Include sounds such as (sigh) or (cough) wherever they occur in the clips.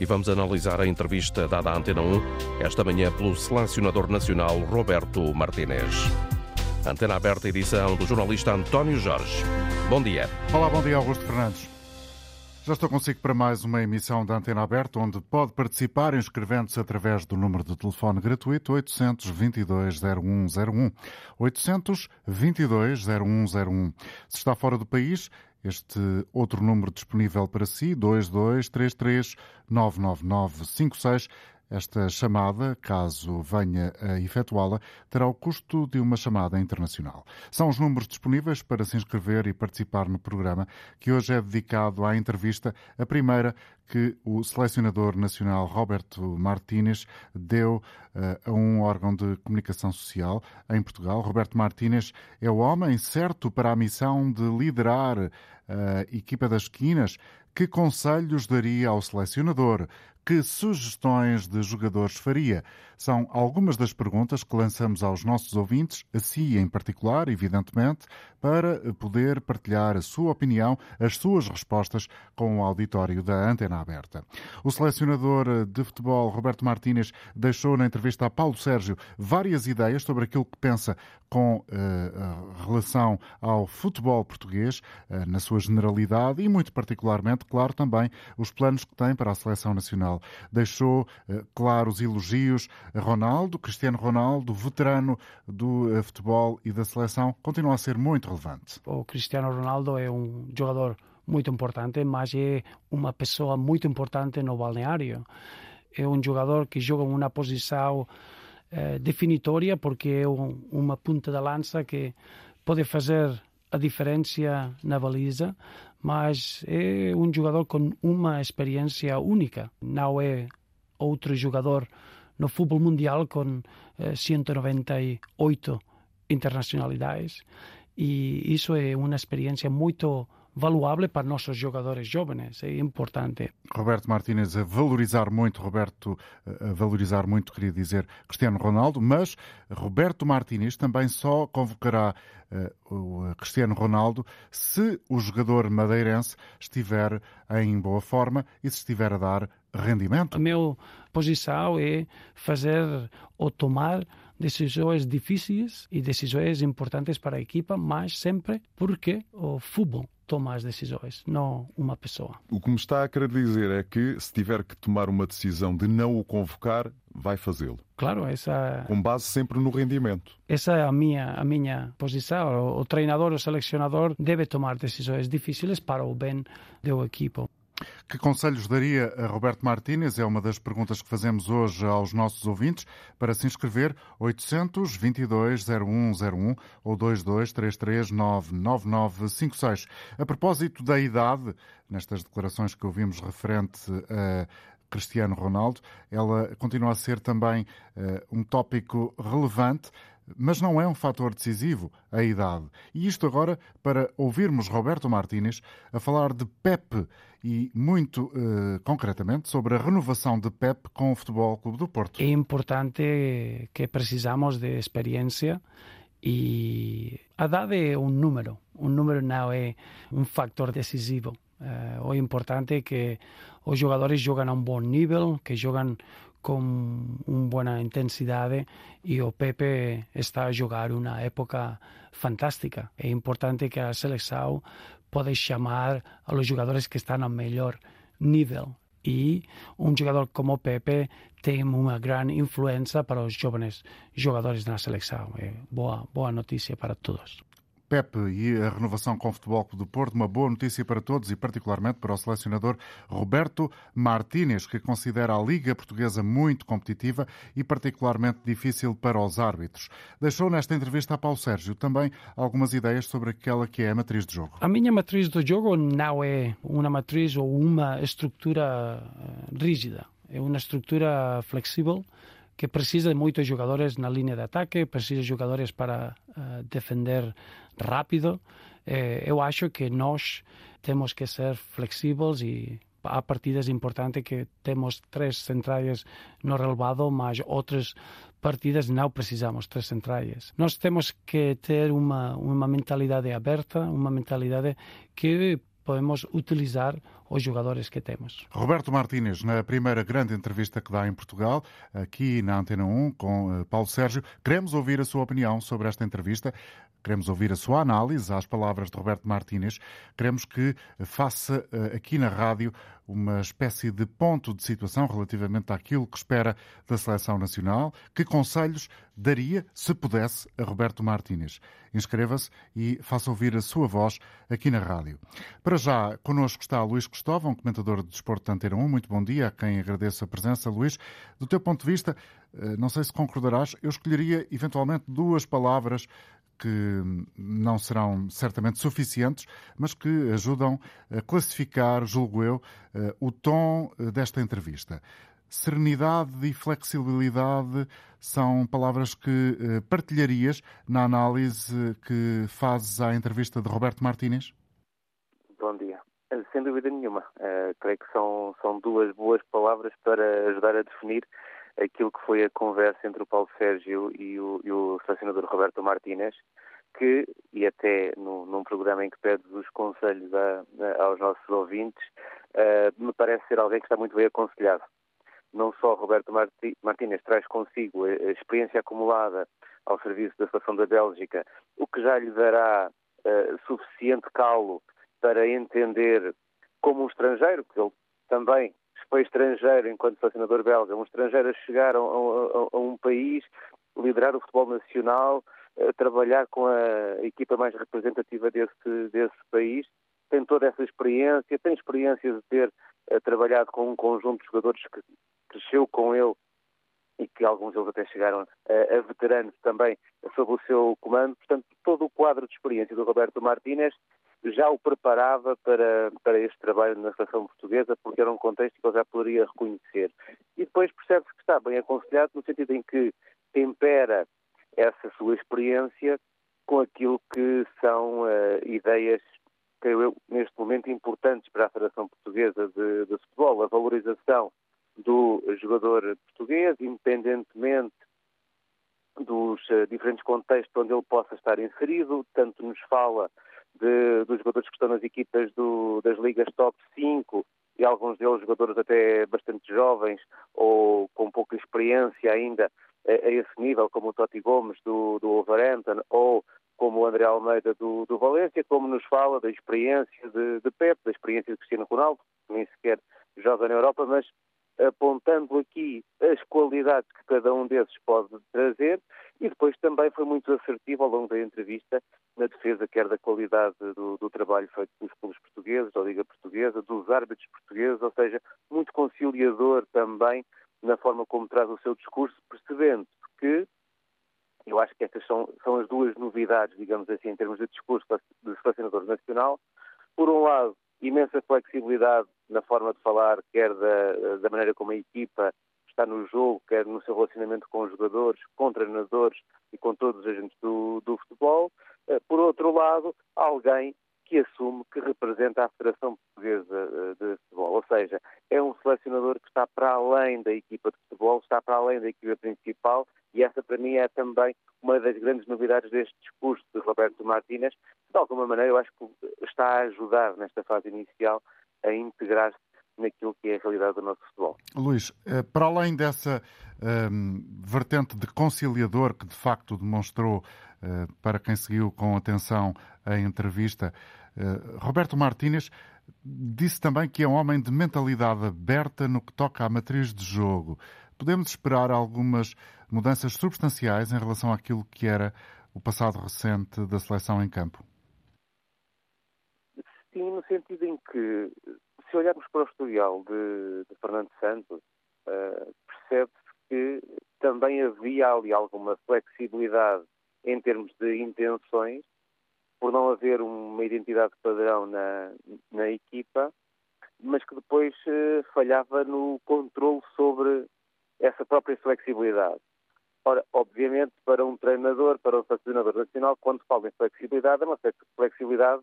e vamos analisar a entrevista dada à Antena 1 esta manhã pelo selecionador nacional Roberto Martínez. Antena aberta, edição do jornalista António Jorge. Bom dia. Olá, bom dia, Augusto Fernandes. Já estou consigo para mais uma emissão da Antena Aberta, onde pode participar inscrevendo-se através do número de telefone gratuito 822-0101. 822-0101. Se está fora do país, este outro número disponível para si, 2233 99956 esta chamada, caso venha a efetuá-la, terá o custo de uma chamada internacional. São os números disponíveis para se inscrever e participar no programa, que hoje é dedicado à entrevista, a primeira que o selecionador nacional Roberto Martínez deu uh, a um órgão de comunicação social em Portugal. Roberto Martínez é o homem certo para a missão de liderar a equipa das esquinas. Que conselhos daria ao selecionador? Que sugestões de jogadores faria? São algumas das perguntas que lançamos aos nossos ouvintes, a si em particular, evidentemente, para poder partilhar a sua opinião, as suas respostas com o auditório da Antena Aberta. O selecionador de futebol, Roberto Martínez, deixou na entrevista a Paulo Sérgio várias ideias sobre aquilo que pensa com uh, relação ao futebol português, uh, na sua generalidade e, muito particularmente, claro, também os planos que tem para a seleção nacional. Deixou, uh, claro, os elogios a Ronaldo, Cristiano Ronaldo, veterano do futebol e da seleção, continua a ser muito relevante. O Cristiano Ronaldo é um jogador muito importante, mas é uma pessoa muito importante no balneário. É um jogador que joga uma posição eh, definitória, porque é um, uma punta da lança que pode fazer a diferença na baliza, mas é um jogador com uma experiência única. Não é outro jogador no futebol mundial com eh, 198 internacionalidades e isso é uma experiência muito valuável para nossos jogadores jovens, é importante. Roberto Martínez a valorizar muito, Roberto a valorizar muito, queria dizer Cristiano Ronaldo, mas Roberto Martínez também só convocará uh, o Cristiano Ronaldo se o jogador madeirense estiver em boa forma e se estiver a dar rendimento. A minha posição é fazer ou tomar decisões difíceis e decisões importantes para a equipa, mas sempre porque o futebol toma as decisões, não uma pessoa. O que me está a querer dizer é que se tiver que tomar uma decisão de não o convocar, vai fazê-lo. Claro, essa com base sempre no rendimento. Essa é a minha a minha posição. O, o treinador, o selecionador deve tomar decisões difíceis para o bem do equipo. Que conselhos daria a Roberto Martínez? É uma das perguntas que fazemos hoje aos nossos ouvintes. Para se inscrever, 822-0101 ou 2233-99956. A propósito da idade, nestas declarações que ouvimos referente a Cristiano Ronaldo, ela continua a ser também uh, um tópico relevante mas não é um fator decisivo a idade. E isto agora para ouvirmos Roberto Martínez a falar de Pep e muito uh, concretamente sobre a renovação de Pep com o Futebol Clube do Porto. É importante que precisamos de experiência e a idade é um número. Um número não é um fator decisivo. Uh, o importante é que os jogadores jogam a um bom nível, que jogam com uma boa intensidade e o Pepe está a jogar uma época fantástica. É importante que a seleção pode chamar a los jogadores que estão ao melhor nível e um jogador como Pepe tem uma grande influência para os jovens jogadores na seleção. É boa, boa notícia para todos. Pepe e a renovação com o Futebol Clube do Porto, uma boa notícia para todos e particularmente para o selecionador Roberto Martínez, que considera a Liga Portuguesa muito competitiva e particularmente difícil para os árbitros. Deixou nesta entrevista a Paulo Sérgio também algumas ideias sobre aquela que é a matriz de jogo. A minha matriz de jogo não é uma matriz ou uma estrutura rígida, é uma estrutura flexível que precisa de muitos jogadores na linha de ataque, precisa de jogadores para uh, defender rápido. Eu acho que nós temos que ser flexíveis e há partidas importantes que temos três centrais no relevado, mas outras partidas não precisamos três centrais. Nós temos que ter uma, uma mentalidade aberta, uma mentalidade que podemos utilizar os jogadores que temos. Roberto Martínez, na primeira grande entrevista que dá em Portugal, aqui na Antena 1, com Paulo Sérgio, queremos ouvir a sua opinião sobre esta entrevista. Queremos ouvir a sua análise às palavras de Roberto Martínez. Queremos que faça aqui na rádio uma espécie de ponto de situação relativamente àquilo que espera da seleção nacional. Que conselhos daria, se pudesse, a Roberto Martínez? Inscreva-se e faça ouvir a sua voz aqui na rádio. Para já, connosco está Luís Cristóvão, comentador de Desporto de Antena 1. Muito bom dia, a quem agradeço a presença. Luís, do teu ponto de vista, eh, não sei se concordarás, eu escolheria eventualmente duas palavras que não serão certamente suficientes, mas que ajudam a classificar, julgo eu, eh, o tom eh, desta entrevista. Serenidade e flexibilidade são palavras que partilharias na análise que fazes à entrevista de Roberto Martínez? Bom dia. Sem dúvida nenhuma. Uh, creio que são, são duas boas palavras para ajudar a definir aquilo que foi a conversa entre o Paulo Sérgio e o, e o selecionador Roberto Martínez, que, e até no, num programa em que pede os conselhos a, a, aos nossos ouvintes, uh, me parece ser alguém que está muito bem aconselhado. Não só Roberto Marti, Martínez traz consigo a, a, experiência acumulada ao serviço da Seleção da Bélgica, o que já lhe dará uh, suficiente calo para entender como um estrangeiro, que ele também foi estrangeiro enquanto selecionador belga, um estrangeiro a chegar a, a, a um país, liderar o futebol nacional, trabalhar com a equipa mais representativa desse, desse país, tem toda essa experiência, tem experiência de ter uh, trabalhado com um conjunto de jogadores que cresceu com ele e que alguns deles até chegaram a veteranos também sob o seu comando. Portanto, todo o quadro de experiência do Roberto Martínez já o preparava para, para este trabalho na seleção portuguesa, porque era um contexto que ele já poderia reconhecer. E depois percebe-se que está bem aconselhado, no sentido em que tempera essa sua experiência com aquilo que são uh, ideias, creio eu, neste momento importantes para a Federação Portuguesa de, de Futebol, a valorização do jogador português, independentemente dos uh, diferentes contextos onde ele possa estar inserido, tanto nos fala de, dos jogadores que estão nas equipas do, das ligas top 5 e alguns deles jogadores até bastante jovens ou com pouca experiência ainda a, a esse nível, como o Totti Gomes do, do Wolverhampton ou como o André Almeida do, do Valência, como nos fala da experiência de, de da experiência de Cristiano Ronaldo, que nem sequer joga na Europa, mas apontando aqui as qualidades que cada um desses pode trazer e depois também foi muito assertivo ao longo da entrevista na defesa quer da qualidade do, do trabalho feito pelos clubes portugueses, da Liga Portuguesa, dos árbitros portugueses, ou seja, muito conciliador também na forma como traz o seu discurso, percebendo que eu acho que estas são, são as duas novidades, digamos assim, em termos de discurso do selecionador nacional. Por um lado, imensa flexibilidade na forma de falar, quer da, da maneira como a equipa está no jogo, quer no seu relacionamento com os jogadores, com treinadores e com todos os agentes do, do futebol. Eh, por outro lado, alguém que assume que representa a Federação Portuguesa eh, de Futebol. Ou seja, é um selecionador que está para além da equipa de futebol, está para além da equipa principal e essa para mim é também uma das grandes novidades deste discurso de Roberto Martínez. De alguma maneira, eu acho que está a ajudar nesta fase inicial a integrar-se naquilo que é a realidade do nosso futebol. Luís, eh, para além dessa um, ehm, vertente de conciliador que de facto demonstrou para quem seguiu com atenção a entrevista, uh, Roberto Martínez disse também que é um homem de mentalidade aberta no que toca à matriz de jogo. Podemos esperar algumas mudanças substanciais em relação àquilo que era o passado recente da seleção em campo? Sim, no sentido em que se olharmos para o historial de, de Fernando Santos, uh, percebe-se que também havia ali alguma flexibilidade em termos de intenções, por não haver uma identidade padrão na, na equipa, mas que depois uh, falhava no controle sobre essa própria flexibilidade. Ora, obviamente, para um treinador, para um selecionador nacional, quando fala em flexibilidade, é uma flexibilidade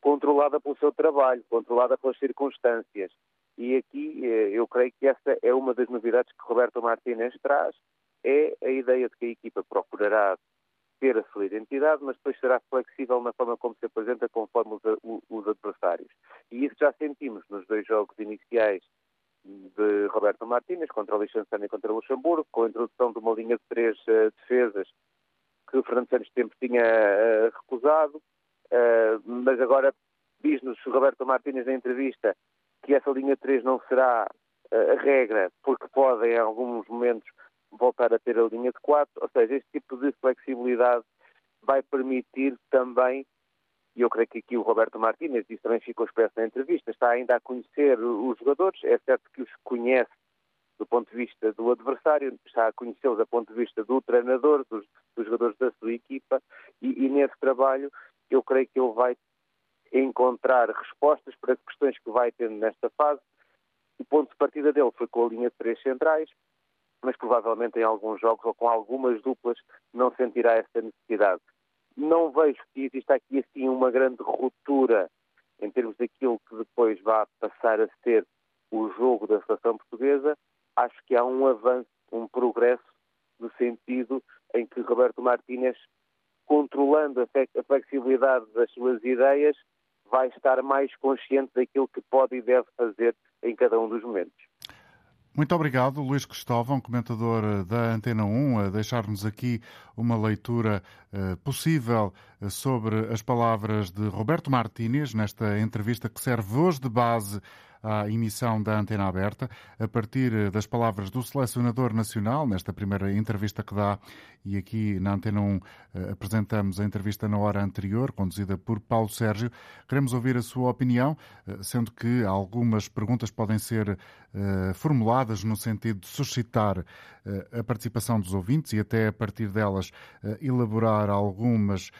controlada pelo seu trabalho, controlada pelas circunstâncias. E aqui eh, eu creio que essa é uma das novidades que Roberto Martínez traz, é a ideia de que a equipa procurará ter a sua identidade, mas depois será flexível na forma como se apresenta conforme os, os adversários. E isso já sentimos nos dois jogos iniciais de Roberto Martínez contra o Liechtenstein e contra o Luxemburgo, com a introdução de uma linha de três uh, defesas que o Fernando Santos tempo tinha uh, recusado, uh, mas agora diz-nos Roberto Martínez na entrevista que essa linha de três não será a regra, porque pode em alguns momentos voltar a ter a linha de quatro, ou seja, este tipo de flexibilidade vai permitir também e eu creio que aqui o Roberto Martínez, isso também ficou expresso na entrevista, está ainda a conhecer os jogadores, é certo que os conhece do ponto de vista do adversário, está a conhecê-los do ponto de vista do treinador, dos, dos jogadores da sua equipa, e, e, nesse trabalho eu creio que ele vai encontrar respostas para questões que vai tendo nesta fase. O ponto de partida dele foi com a linha de três centrais, mas provavelmente em alguns jogos ou com algumas duplas não sentirá essa necessidade. Não vejo que exista aqui assim uma grande ruptura em termos daquilo que depois vai passar a ser o jogo da seleção portuguesa. Acho que há um avanço, um progresso no sentido em que Roberto Martínez, controlando a flexibilidade das suas ideias, vai estar mais consciente daquilo que pode e deve fazer em cada um dos momentos. Muito obrigado, Luís Cristóvão, comentador eh, da Antena 1, a deixar-nos aqui uma leitura uh, possível eh, sobre as palavras de Roberto Martínez nesta entrevista que serve hoje de base à emissão da Antena Aberta, a partir das palavras do selecionador nacional, nesta primeira entrevista que dá, e aqui na Antena 1 eh, apresentamos a entrevista na hora anterior, conduzida por Paulo Sérgio. Queremos ouvir a sua opinião, eh, sendo que algumas perguntas podem ser eh, formuladas no sentido de suscitar a participação dos ouvintes e até a partir delas elaborar algumas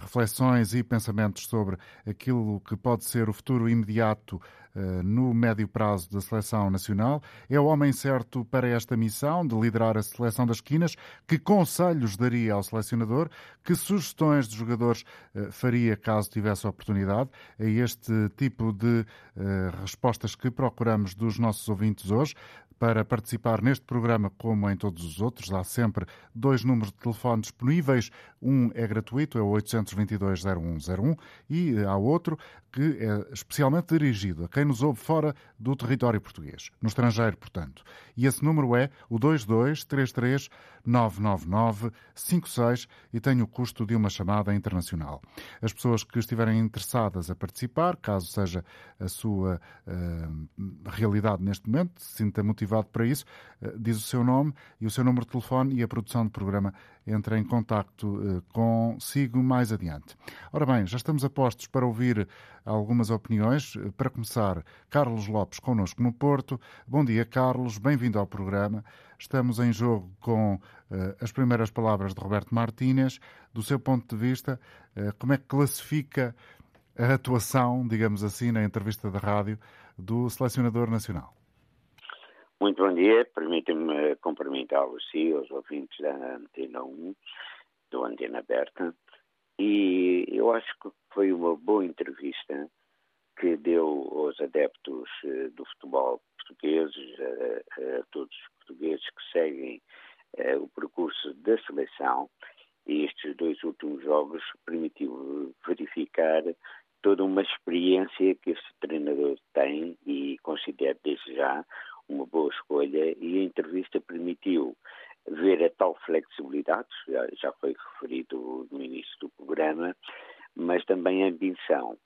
reflexões e pensamentos sobre aquilo que pode ser o futuro imediato eh, no médio prazo da seleção nacional. É o homem certo para esta missão de liderar a seleção das esquinas? Que conselhos daria ao selecionador? Que sugestões de jogadores eh, faria caso tivesse oportunidade? É este tipo de eh, respostas que procuramos dos nossos ouvintes hoje. Para participar neste programa, como em todos os outros, há sempre dois números de telefone disponíveis. Um é gratuito, é o 822-0101, e há outro que é especialmente dirigido a quem nos ouve fora do território português, no estrangeiro, portanto. E esse número é o 2233 99956 e tem o custo de uma chamada internacional. As pessoas que estiverem interessadas a participar, caso seja a sua uh, realidade neste momento, se sinta motivado para isso, uh, diz o seu nome e o seu número de telefone e a produção do programa entra em contacto uh, consigo mais adiante. Ora bem, já estamos a postos para ouvir algumas opiniões. Para começar, Carlos Lopes connosco no Porto. Bom dia, Carlos, bem-vindo ao programa. Estamos em jogo com uh, as primeiras palavras de Roberto Martínez. Do seu ponto de vista, uh, como é que classifica a atuação, digamos assim, na entrevista da rádio do selecionador nacional? Muito bom dia. Permitem-me cumprimentá-los, sim, os ouvintes da Antena 1, do Antena Aberta. E eu acho que foi uma boa entrevista que deu aos adeptos eh, do futebol portugueses, a, a todos os portugueses que seguem eh, o percurso da seleção. E estes dois últimos jogos permitiu verificar toda uma experiência que esse treinador tem e considero desde já uma boa escolha e a entrevista permitiu ver a tal flexibilidade, já, já foi referido no início do programa, mas também a ambição.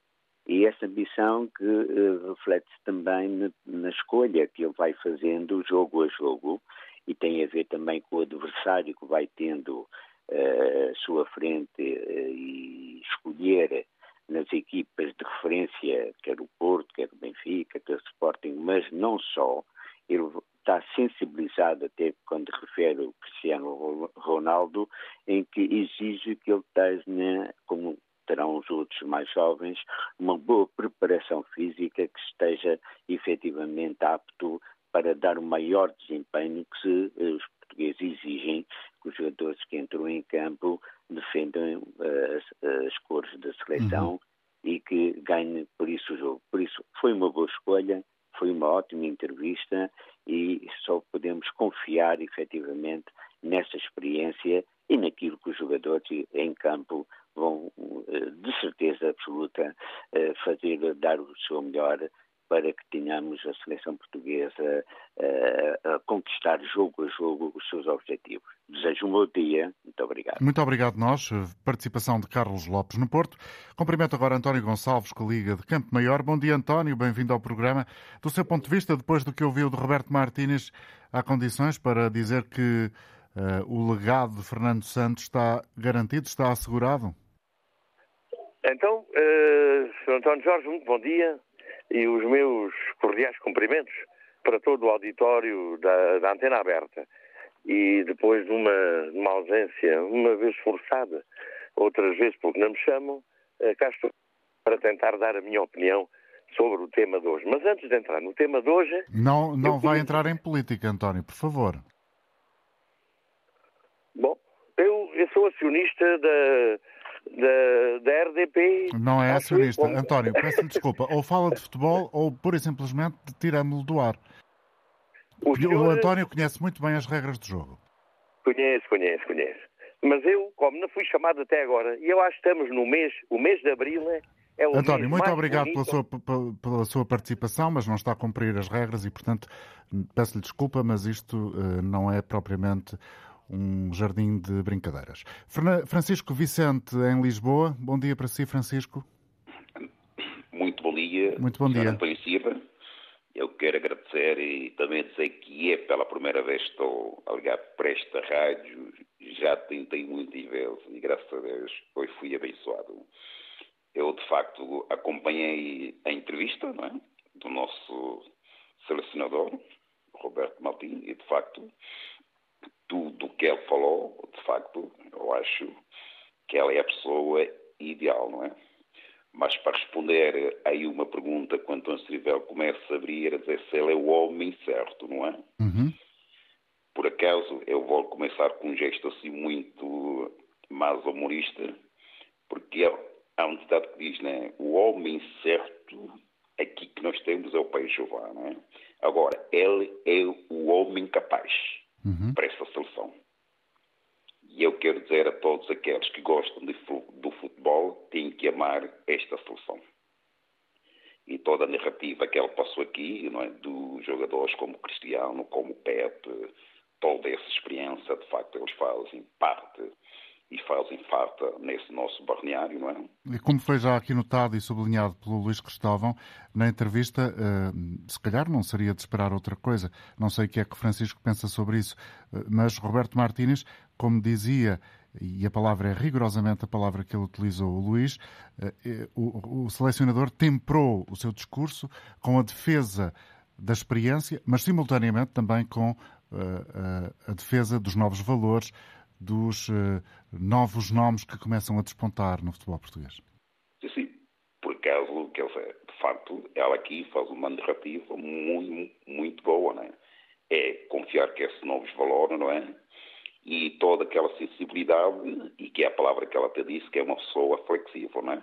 E essa ambição que uh, reflete-se também na, na, escolha que ele vai fazendo jogo a jogo e tem a ver também com o adversário que vai tendo uh, à sua frente uh, e escolher nas equipas de referência, quer o Porto, quer o Benfica, quer o Sporting, mas não só, ele está sensibilizado até quando refere o Cristiano Ronaldo, em que exige que ele tenha, como terão os outros mais jovens, uma boa preparação física que esteja efetivamente apto para dar o maior desempenho que se, eh, os portugueses exigem que os jogadores que entram em campo defendam uh, as, as, cores da seleção uhum. e que ganhem por isso o jogo. Por isso foi uma boa escolha, foi uma ótima entrevista e só podemos confiar efetivamente nessa experiência e naquilo que os jogadores em campo vão, eh, de certeza absoluta, eh, fazer, dar o seu melhor para que tenhamos a seleção portuguesa uh, a conquistar jogo a jogo os seus objetivos. Desejo um bom dia. Muito obrigado. Muito obrigado nós. Participação de Carlos Lopes no Porto. Cumprimento agora António Gonçalves, que liga de Campo Maior. Bom dia, António. Bem-vindo ao programa. Do seu ponto de vista, depois do que ouviu de Roberto Martínez, há condições para dizer que uh, o legado de Fernando Santos está garantido, está assegurado? Então, uh, Sr. António Jorge, muito bom dia e os meus cordiais cumprimentos para todo o auditório da, da Antena Aberta. E depois de uma, uma ausência, uma vez forçada, outras vezes porque não me chamam, eh, cá estou para tentar dar a minha opinião sobre o tema de hoje. Mas antes de entrar no tema de hoje. Não, não vai entrar em política, António, por favor. Bom, eu, eu sou acionista da, da, da RDP. Não é acionista. Como... António, peço-lhe (laughs) desculpa. Ou fala de futebol ou, pura e simplesmente, tiramos-lo do ar. O, senhor... o António conhece muito bem as regras do jogo. Conheço, conheço, conheço. Mas eu, como não fui chamado até agora, e eu acho que estamos no mês, o mês de Abril é, é o António, muito obrigado pela sua, pela sua, participação, mas não está a cumprir as regras e, portanto, peço-lhe desculpa, mas isto uh, não é propriamente um jardim de brincadeiras. Francisco Vicente, em Lisboa. Bom dia para si, Francisco. Muito bom dia. Muito bom dia. Silva. Eu quero agradecer e também dizer que é pela primeira vez que estou a ligar para esta rádio. Já tentei muitas vezes e graças a Deus hoje fui abençoado. Eu, de facto, acompanhei a entrevista é? do nosso selecionador, Roberto Martins, e, de facto, tudo o que ele falou, de facto, eu acho que ela é a pessoa ideal, não é? Mas para responder aí uma pergunta, quando o Anstrivel começa a abrir, a dizer se ele é o homem certo, não é? Uhum. Por acaso, eu vou começar com um gesto assim muito mais humorista, porque há um ditado que diz, né? O homem certo, aqui que nós temos é o Pai Jeová, não é? Agora, ele é o homem capaz uhum. para essa seleção. E eu quero dizer a todos aqueles que gostam de, do futebol têm que amar esta seleção. E toda a narrativa que ele passou aqui, não é, dos jogadores como Cristiano, como Pepe, toda essa experiência, de facto, eles fazem parte e fazem falta nesse nosso balneário, não é? E como foi já aqui notado e sublinhado pelo Luís Cristóvão, na entrevista, uh, se calhar não seria de esperar outra coisa. Não sei o que é que Francisco pensa sobre isso, uh, mas Roberto Martínez, como dizia, e a palavra é rigorosamente a palavra que ele utilizou, o Luís, uh, o, o selecionador temperou o seu discurso com a defesa da experiência, mas simultaneamente também com a defesa dos novos valores, dos uh, novos nomes que começam a despontar no futebol português? Sim. Por acaso, quer dizer, de facto, ela aqui faz uma narrativa muito, muito boa, não é? É confiar que esses novos valores, não é? E toda aquela sensibilidade, e que é a palavra que ela te disse, que é uma pessoa flexível, não é?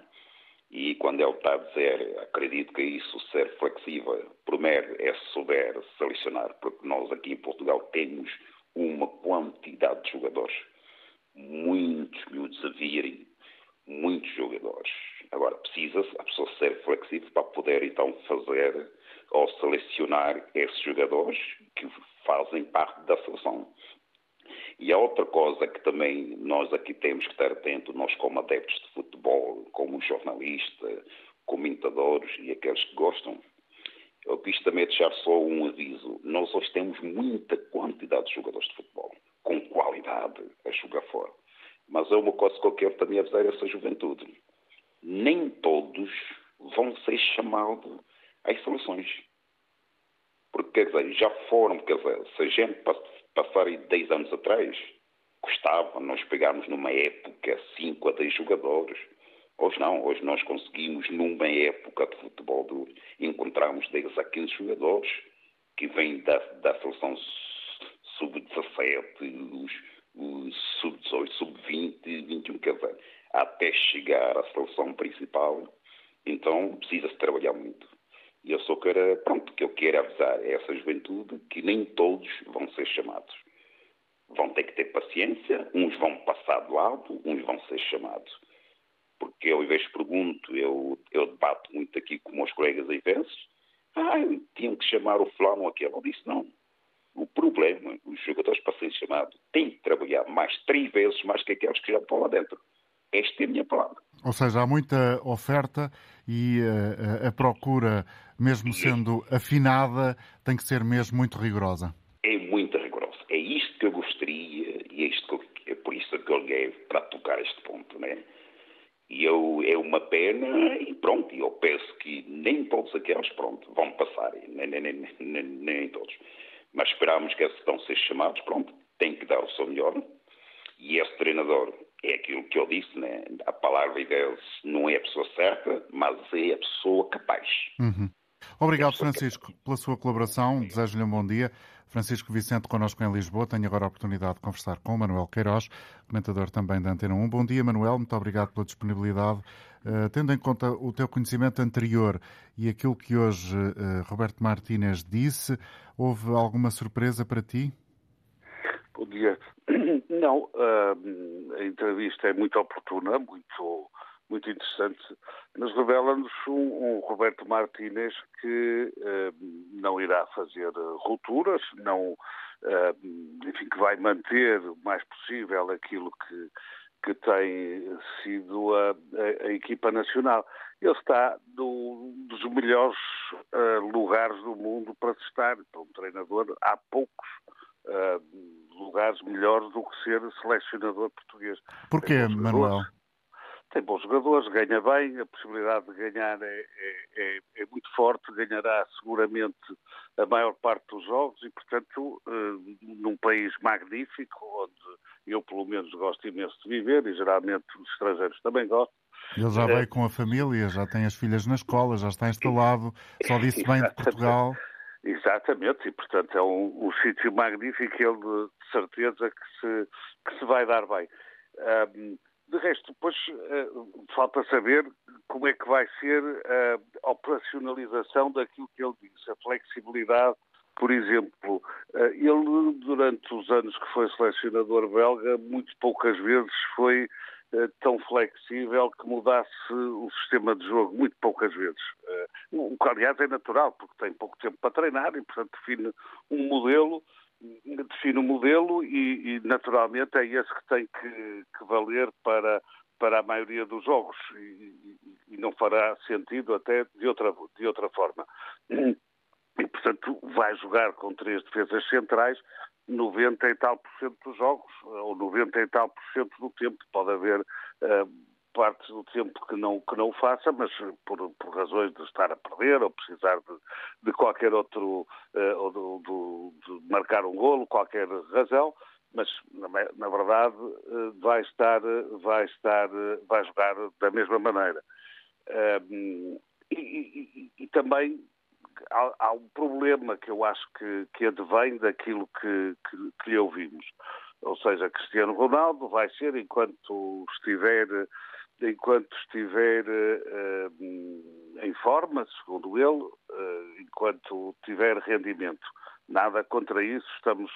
E quando ele está a dizer, acredito que isso, ser flexível, primeiro é souber selecionar, porque nós aqui em Portugal temos uma quantidade de jogadores, muitos miúdos a virem, muitos jogadores. Agora, precisa a pessoa ser flexível para poder então fazer ou selecionar esses jogadores que fazem parte da seleção. E a outra coisa que também nós aqui temos que estar atentos, nós como adeptos de futebol, como jornalistas, comentadores e aqueles que gostam, eu quis também deixar só um aviso. Nós hoje temos muita quantidade de jogadores de futebol, com qualidade a jogar fora. Mas é uma coisa que eu quero também avisar essa juventude. Nem todos vão ser chamados às seleções. Porque, quer dizer, já foram, quer dizer, se a gente passar aí 10 anos atrás, custava nós pegarmos numa época 5 a 10 jogadores Hoje não, hoje nós conseguimos, numa época de futebol duro, encontrarmos 10 a 15 jogadores que vêm da, da seleção sub-17, os, os sub-18, sub-20, 21, quer dizer, até chegar à seleção principal. Então precisa-se trabalhar muito. E eu só quero, pronto, que eu quero avisar a essa juventude que nem todos vão ser chamados. vão ter que ter paciência, uns vão passar de lado, uns vão ser chamados. Porque eu, às vezes, pergunto, eu, eu debato muito aqui com meus colegas ivenses, ah, tinham que chamar o fulano aquele. Eu disse, não. O problema, os jogadores para serem chamados têm que trabalhar mais, três vezes mais que aqueles que já estão lá dentro. Esta é a minha palavra. Ou seja, há muita oferta e uh, a procura, mesmo sendo afinada, tem que ser mesmo muito rigorosa. É muito rigorosa. É isto que eu gostaria e é, isto que, é por isso que eu liguei para tocar este ponto, né? E eu, é uma pena e pronto, eu penso que nem todos aqueles, pronto, vão passar, nem, nem, nem, nem, todos. Mas esperamos que esses estão a ser chamados, pronto, tem que dar o seu melhor. E esse treinador é aquilo que eu disse, né? a palavra deles não é a pessoa certa, mas é a pessoa capaz. Uhum. Obrigado, Francisco, pela sua colaboração. Desejo-lhe um bom dia. Francisco Vicente, connosco em Lisboa. Tenho agora a oportunidade de conversar com o Manuel Queiroz, comentador também da Antena 1. Bom dia, Manuel. Muito obrigado pela disponibilidade. Uh, tendo em conta o teu conhecimento anterior e aquilo que hoje uh, Roberto Martínez disse, houve alguma surpresa para ti? Bom dia. (clears throat) Não, uh, a entrevista é muito oportuna, muito, muito interessante, mas revela-nos um, um, Roberto Martínez que uh, não irá fazer rupturas, não, uh, enfim, que vai manter o mais possível aquilo que, que tem sido a, a, a equipa nacional. Ele está no, dos melhores lugares do mundo para se estar. Para um treinador, há poucos lugares melhores do que ser selecionador português. Porquê, Manuel? Tem bons jogadores, ganha bem, a possibilidade de ganhar é, é, é, é, muito forte, ganhará seguramente a maior parte dos jogos e, portanto, eh, num país magnífico, onde eu, pelo menos, gosto imenso de viver e geralmente os estrangeiros também gostam. Ele já veio com a família, já tem as filhas na escola, já está instalado, só disse bem de Portugal. Exatamente, e portanto é um, um sítio magnífico, ele de, de, certeza que se, que se vai dar bem. Um, de resto, depois uh, falta saber como é que vai ser a operacionalização daquilo que ele disse, a flexibilidade. Por exemplo, uh, ele, durante os anos que foi selecionador belga, muito poucas vezes foi uh, tão flexível que mudasse o sistema de jogo, muito poucas vezes. O que, aliás, é natural, porque tem pouco tempo para treinar e, portanto, define um modelo define o modelo e, e, naturalmente, é esse que tem que, que, valer para, para a maioria dos jogos e, e, não fará sentido até de outra, de outra forma. E, portanto, vai jogar com três defesas centrais 90 e tal por cento dos jogos, ou 90 e tal por cento do tempo. Pode haver uh, partes do tempo que não, que não o faça, mas por, por razões de estar a perder ou precisar de, de qualquer outro, uh, ou de, de, marcar um golo, qualquer razão, mas na, na verdade uh, vai estar, vai estar, uh, vai jogar da mesma maneira. E, e, e, também há, há, um problema que eu acho que, que advém daquilo que, que, que lhe ouvimos. Ou seja, Cristiano Ronaldo vai ser, enquanto estiver enquanto estiver uh, em forma, segundo ele, uh, enquanto tiver rendimento. Nada contra isso, estamos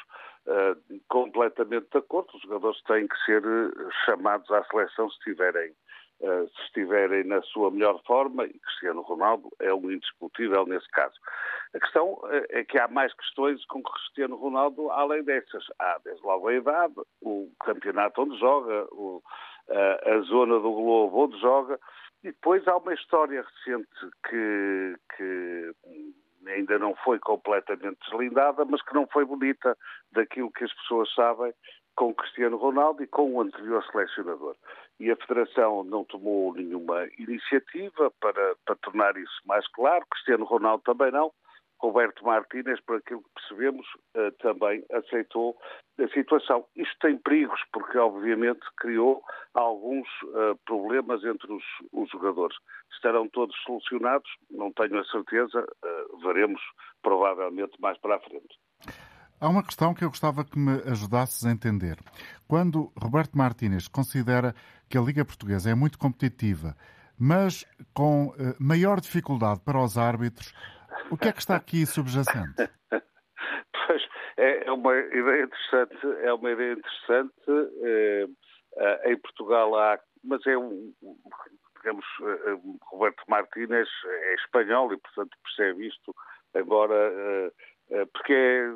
uh, completamente de acordo. Os jogadores têm que ser chamados à seleção se estiverem, se estiverem na sua melhor forma, e Cristiano Ronaldo é um indiscutível nesse caso. A questão é que há mais questões com Cristiano Ronaldo além dessas. Há, desde logo, a idade, o campeonato onde joga, o a zona do globo onde joga. E depois há uma história recente que, que ainda não foi completamente deslindada, mas que não foi bonita daquilo que as pessoas sabem com Cristiano Ronaldo e com o anterior selecionador. E a Federação não tomou nenhuma iniciativa para, para tornar isso mais claro, Cristiano Ronaldo também não, Roberto Martínez, por aquilo que percebemos, eh, também aceitou a situação. Isto tem perigos, porque obviamente criou alguns uh, problemas entre os, os, jogadores. Estarão todos solucionados? Não tenho a certeza, uh, veremos provavelmente mais para a frente. Há uma questão que eu gostava que me ajudasses a entender. Quando Roberto Martínez considera que a Liga Portuguesa é muito competitiva, mas com maior dificuldade para os árbitros, o que é que está aqui subjacente? (laughs) pois, É, é uma ideia interessante, é uma ideia interessante. Eh, eh, em Portugal há, mas é um, digamos, eh, Roberto Martínez é espanhol e, portanto, percebe isto, embora, porque é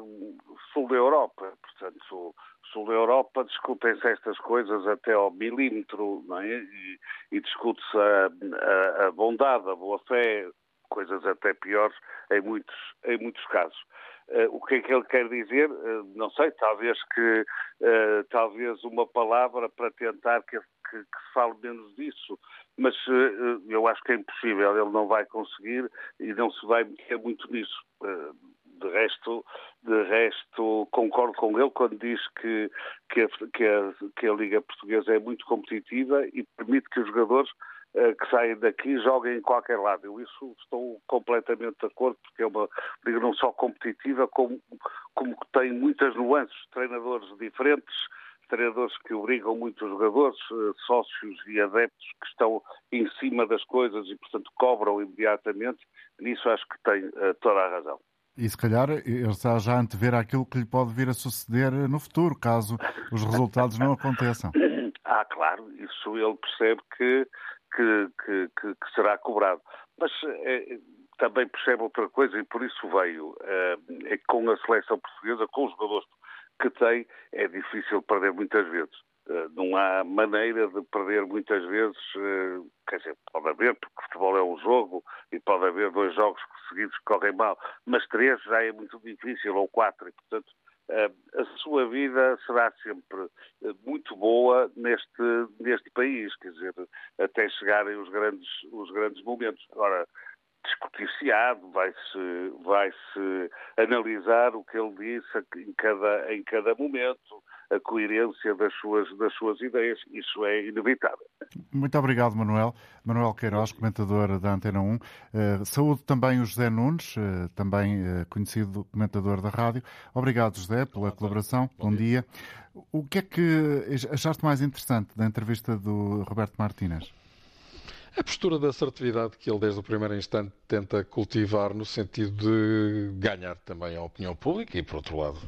sul da Europa, portanto, sul da Europa discutem-se estas coisas até ao milímetro, não é? E, e discute-se a, a, a bondade, a boa-fé, coisas até piores em muitos, em muitos casos. Uh, o que é que ele quer dizer? Uh, não sei, talvez que uh, talvez uma palavra para tentar que, que, que se fale menos disso, mas eu acho que é impossível, ele não vai conseguir e não se vai meter muito nisso. de resto, de resto, concordo com ele quando diz que, que, a, que, a, que a Liga Portuguesa é muito competitiva e permite que os jogadores que saem daqui joguem em qualquer lado. Eu isso estou completamente de acordo, porque é uma liga não só competitiva, como, como tem muitas nuances, treinadores diferentes, treinadores que obrigam muitos jogadores, eh, sócios e adeptos que estão em cima das coisas e, portanto, cobram imediatamente. Nisso acho que tem uh, toda a razão. E se calhar ele está já a antever aquilo que lhe pode vir a suceder no futuro, caso os resultados não aconteçam. (coughs) Ah, claro, isso ele percebe que que, que, que, que será cobrado. Mas é, também percebe outra coisa e por isso veio. Que com a seleção portuguesa, com os jogadores que tem, é difícil perder muitas vezes. Eh, não há maneira de perder muitas vezes, quer dizer, pode haver, porque futebol é um jogo e pode haver dois jogos seguidos que correm mal, mas três já é muito difícil, ou quatro, e portanto eh, a sua vida será sempre eh, muito boa neste, neste país, quer dizer, até chegarem os grandes, os grandes momentos. Agora, discutir-se-á, vai-se vai -se analisar o que ele disse em cada, em cada momento, a coerência das suas, das suas ideias. Isso é inevitável. Muito obrigado, Manuel. Manuel Queiroz, comentador da Antena 1. Uh, eh, saúde também o José Nunes, uh, também uh, conhecido comentador da rádio. Obrigado, José, pela colaboração. Bom, Bom dia. dia. O que é que achaste mais interessante da entrevista do Roberto Martínez? A postura da assertividade que ele, desde o primeiro instante, tenta cultivar no sentido de ganhar também a opinião pública e, por outro lado,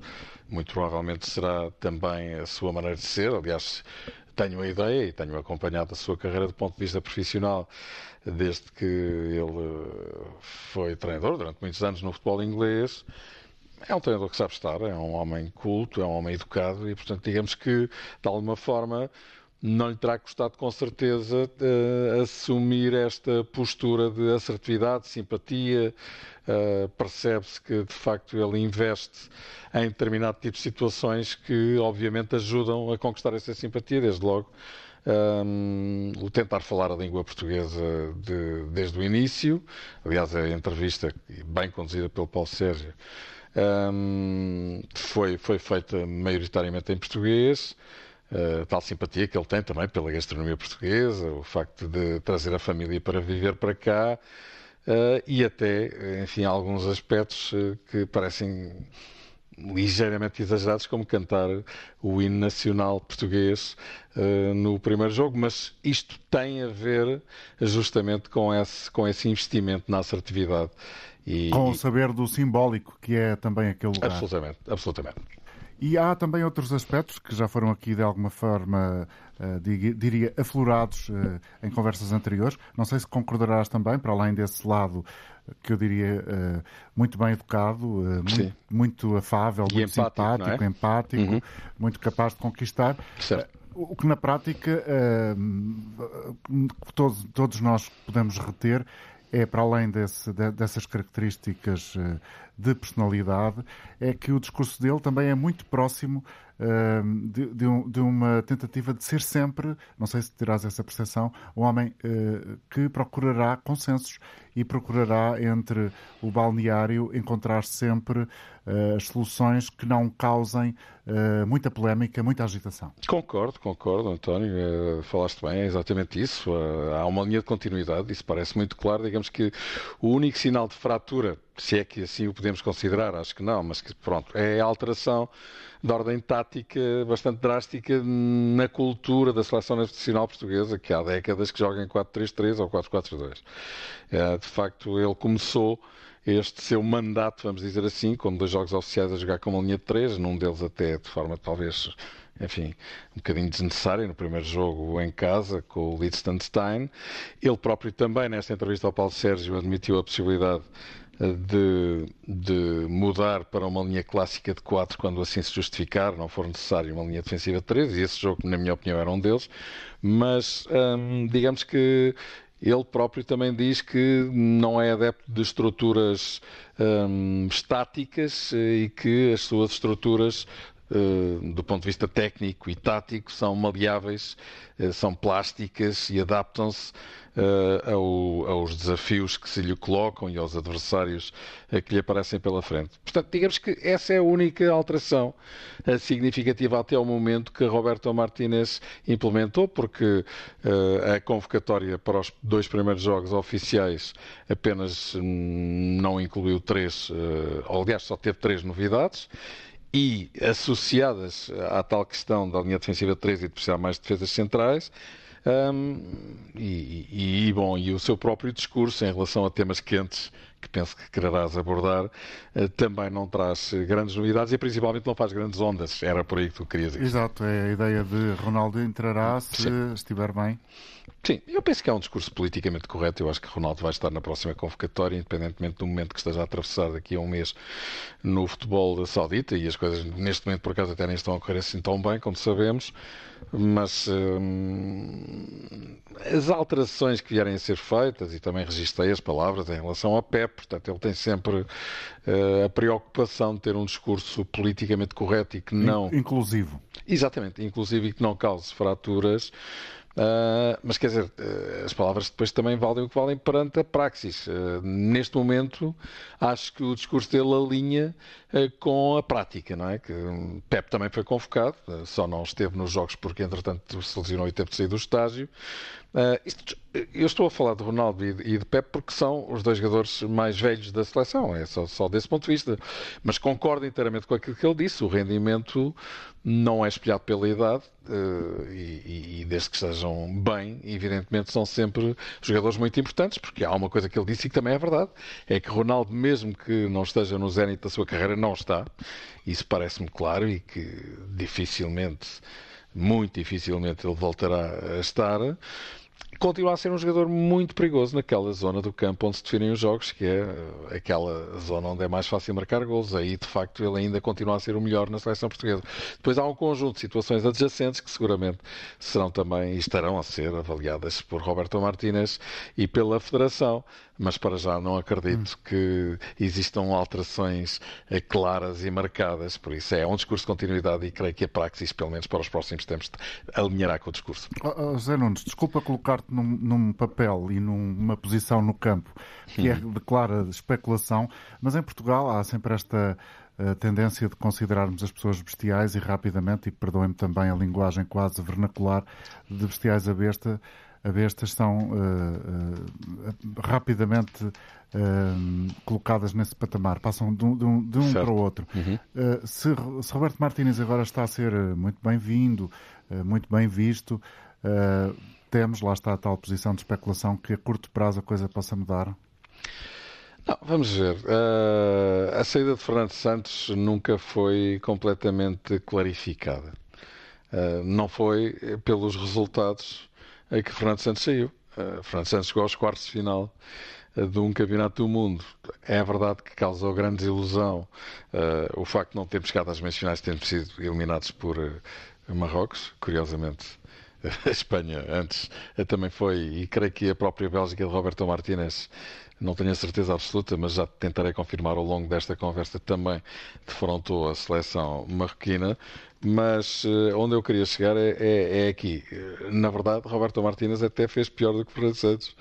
muito provavelmente será também a sua maneira de ser. Aliás, tenho a ideia e tenho acompanhado a sua carreira do ponto de vista profissional desde que ele foi treinador durante muitos anos no futebol inglês. É um treinador que sabe estar, é um homem culto, é um homem educado e, portanto, digamos que, de alguma forma, não lhe terá custado com certeza uh, assumir esta postura de assertividade, simpatia. Uh, Percebe-se que de facto ele investe em determinado tipo de situações que obviamente ajudam a conquistar essa simpatia, desde logo. Um, o tentar falar a língua portuguesa de, desde o início, aliás, a entrevista, bem conduzida pelo Paulo Sérgio, um, foi, foi feita maioritariamente em português. Uh, tal simpatia que ele tem também pela gastronomia portuguesa, o facto de trazer a família para viver para cá uh, e até, enfim, alguns aspectos uh, que parecem ligeiramente exagerados, como cantar o hino nacional português no primeiro jogo, mas isto tem a ver justamente com esse, com esse investimento na assertividade. E, com o saber do simbólico que é também aquele lugar. Absolutamente, absolutamente. E há também outros aspectos que já foram aqui de alguma forma, uh, diria, aflorados uh, em conversas anteriores. Não sei se concordarás também, para além desse lado que eu diria uh, muito bem educado, muito, muito, afável, e muito empático, simpático, é? empático, uhum. muito capaz de conquistar. O que na prática todos, todos nós podemos reter é, para além desse, dessas características de personalidade, é que o discurso dele também é muito próximo uh, de, de, um, de, uma tentativa de ser sempre, não sei se terás essa percepção, um homem uh, que procurará consensos e procurará entre o balneário encontrar sempre uh, as soluções que não causem muita polémica, muita agitação. Concordo, concordo, António. falaste bem, é exatamente isso. há uma linha de continuidade, isso parece muito claro. Digamos que o único sinal de fratura se é que assim o podemos considerar, acho que não, mas que pronto, é alteração de ordem tática bastante drástica na cultura da seleção nacional portuguesa, que há décadas que joga em 4-3-3 ou 4-4-2. É, de facto, ele começou este seu mandato, vamos dizer assim, com dois jogos oficiais a jogar com uma linha de três, num deles até de forma talvez enfim, um bocadinho desnecessária no primeiro jogo em casa com o Liechtenstein. Ele próprio também, nesta entrevista ao Paulo Sérgio, admitiu a possibilidade eh, de, de, mudar para uma linha clássica de 4 quando assim se justificar, não for necessário uma linha defensiva de 3, e esse jogo, na minha opinião, era um deles. Mas hum, digamos que ele próprio também diz que não é adepto de estruturas hum, estáticas eh, e que as suas estruturas do ponto de vista técnico e tático, são maleáveis, eh, são plásticas e adaptam-se ao, aos desafios que se lhe colocam e aos adversários que lhe aparecem pela frente. Portanto, digamos que essa é a única alteração significativa até ao momento que Roberto Martínez implementou, porque a convocatória para os dois primeiros jogos oficiais apenas hum, não incluiu três, aliás, só teve três novidades e associadas à tal questão da linha defensiva de 3 e de precisar mais de defesas centrais, um, e, e, bom, e o seu próprio discurso em relação a temas quentes que penso que quererás abordar, uh, também não traz grandes novidades e principalmente não faz grandes ondas. Era por aí que tu querias ir. Exato, é a ideia de Ronaldo entrará se Sim. estiver bem. Sim, eu penso que é um discurso politicamente correto. Eu acho que Ronaldo vai estar na próxima convocatória, independentemente do momento que esteja a atravessar daqui a um mês no futebol saudita. E as coisas, neste momento, por acaso, até nem estão a correr assim tão bem, como sabemos. Mas hum, as alterações que vierem a ser feitas, e também registrei as palavras em relação a Pep, portanto, ele tem sempre uh, a preocupação de ter um discurso politicamente correto e que não. Inclusivo. Exatamente, inclusive e que não cause fraturas. Uh, mas quer dizer, uh, as palavras depois também valem o que valem perante a praxis. Uh, neste momento, acho que o discurso dele alinha com a prática, não é? Que um, Pep também foi convocado, só não esteve nos jogos porque, entretanto, se lesionou e teve de sair do estágio. Isto, eu estou a falar de Ronaldo e de, e de Pep porque são os dois jogadores mais velhos da seleção, é só, só desse ponto de vista. Mas concordo inteiramente com aquilo que ele disse, o rendimento não é espelhado pela idade uh, e, e, desde que estejam bem, evidentemente são sempre jogadores muito importantes, porque há uma coisa que ele disse e que também é verdade, é que Ronaldo, mesmo que não esteja no zénite da sua carreira, não está. Isso parece-me claro e que dificilmente, muito dificilmente ele voltará a estar continua a ser um jogador muito perigoso naquela zona do campo onde se definem os jogos, que é eh, aquela zona onde é mais fácil marcar gols. Aí, de facto, ele ainda continua a ser o melhor na seleção portuguesa. Depois há um conjunto de situações adjacentes que seguramente serão também e estarão a ser avaliadas por Roberto Martínez e pela Federação mas para já não acredito hum. que existam alterações eh, claras e marcadas, por isso é um discurso de continuidade e creio que a Praxis, pelo menos para os próximos tempos, alinhará com o discurso. Oh, Zé Nunes, desculpa colocar-te num, num, papel e numa posição no campo que é de clara especulação, mas em Portugal há sempre esta a eh, tendência de considerarmos as pessoas bestiais e rapidamente, e perdoem-me também a linguagem quase vernacular, de bestiais a besta, bestas são uh, uh, rapidamente uh, colocadas nesse patamar, passam de um, de um, de um para o outro. Uhum. Se, se, Roberto Martínez agora está a ser muito bem-vindo, muito bem visto, temos, lá está a tal posição de especulação, que a curto prazo a coisa possa mudar? Não, vamos ver. Uh, a saída de Fernando Santos nunca foi completamente clarificada. Uh, não foi pelos resultados é que Fernando Santos saiu. Uh, Fernando Santos chegou aos quartos de final uh, de um campeonato do mundo. É verdade que causou grande desilusão uh, o facto de não termos chegado às meias finais, termos sido eliminados por Marrocos, curiosamente. (laughs) A Espanha antes também foi, e creio que a própria Bélgica de Roberto Martínez não tenho a certeza absoluta, mas já tentarei confirmar ao longo desta conversa também defrontou a seleção marroquina. Mas uh, onde eu queria chegar é, é, é, aqui. Na verdade, Roberto Martínez até fez pior do que Fernando Santos,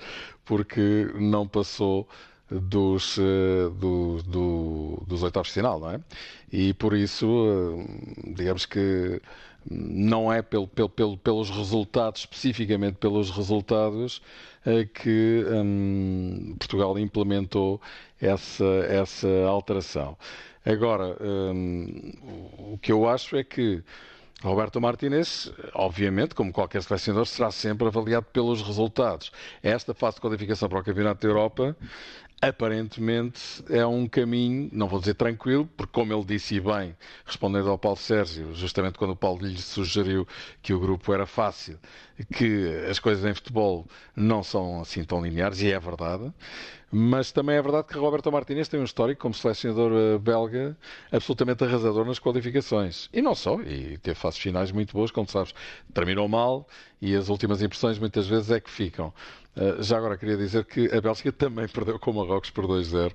porque não passou dos, uh, do, do, dos oitavos de final, não é? E por isso, digamos que não é pelo, pelo, pelo, pelos resultados, especificamente pelos resultados, que um, Portugal implementou essa, essa alteração. Agora, um, o que eu acho é que Roberto Martinez, obviamente, como qualquer selecionador, será sempre avaliado pelos resultados. Esta fase de qualificação para o Campeonato da Europa aparentemente é um caminho, não vou dizer tranquilo, porque como ele disse bem, respondendo ao Paulo Sérgio, justamente quando o Paulo lhe sugeriu que o grupo era fácil, que as coisas em futebol não são assim tão lineares, e é verdade, mas também é verdade que Roberto Martínez tem um histórico como selecionador eh, belga absolutamente arrasador nas qualificações. E não só, e teve fases finais muito boas, como sabes. Terminou mal e as últimas impressões muitas vezes é que ficam. Uh, já agora queria dizer que a Bélgica também (laughs) perdeu com o Marrocos por 2-0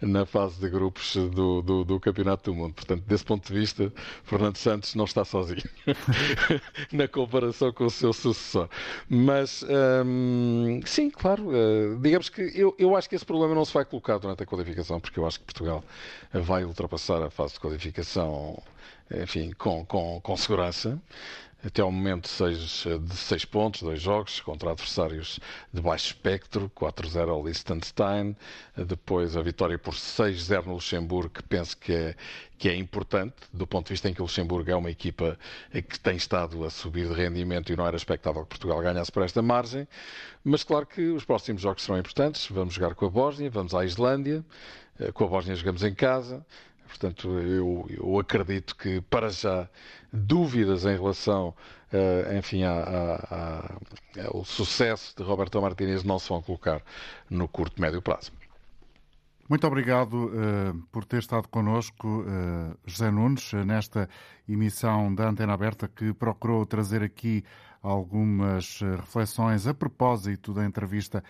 na fase de grupos do, do, do, Campeonato do Mundo. Portanto, desse ponto de vista, Fernando Santos não está sozinho (laughs) na comparação com o seu sucessor. Mas, um, sim, claro, uh, digamos que eu, eu acho que esse problema não se vai colocar durante a qualificação, porque eu acho que Portugal vai ultrapassar a fase de qualificação, enfim, com, com, com segurança até ao momento seis, de 6 pontos, dois jogos contra adversários de baixo espectro, 4-0 ao Liechtenstein, depois a vitória por 6-0 no Luxemburgo, que penso que é, que é importante, do ponto de vista em que o Luxemburgo é uma equipa que tem estado a subir de rendimento e não era expectável que Portugal ganhasse por esta margem, mas claro que os próximos jogos serão importantes, vamos jogar com a Bósnia, vamos à Islândia, eh, com a Bósnia jogamos em casa, Portanto, eu, eu, acredito que, para já, dúvidas em relação uh, enfim, a, a, a, ao sucesso de Roberto Martínez não se vão colocar no curto, médio prazo. Muito obrigado uh, por ter estado connosco, uh, José Nunes, nesta emissão da Antena Aberta que procurou trazer aqui algumas reflexões a propósito da entrevista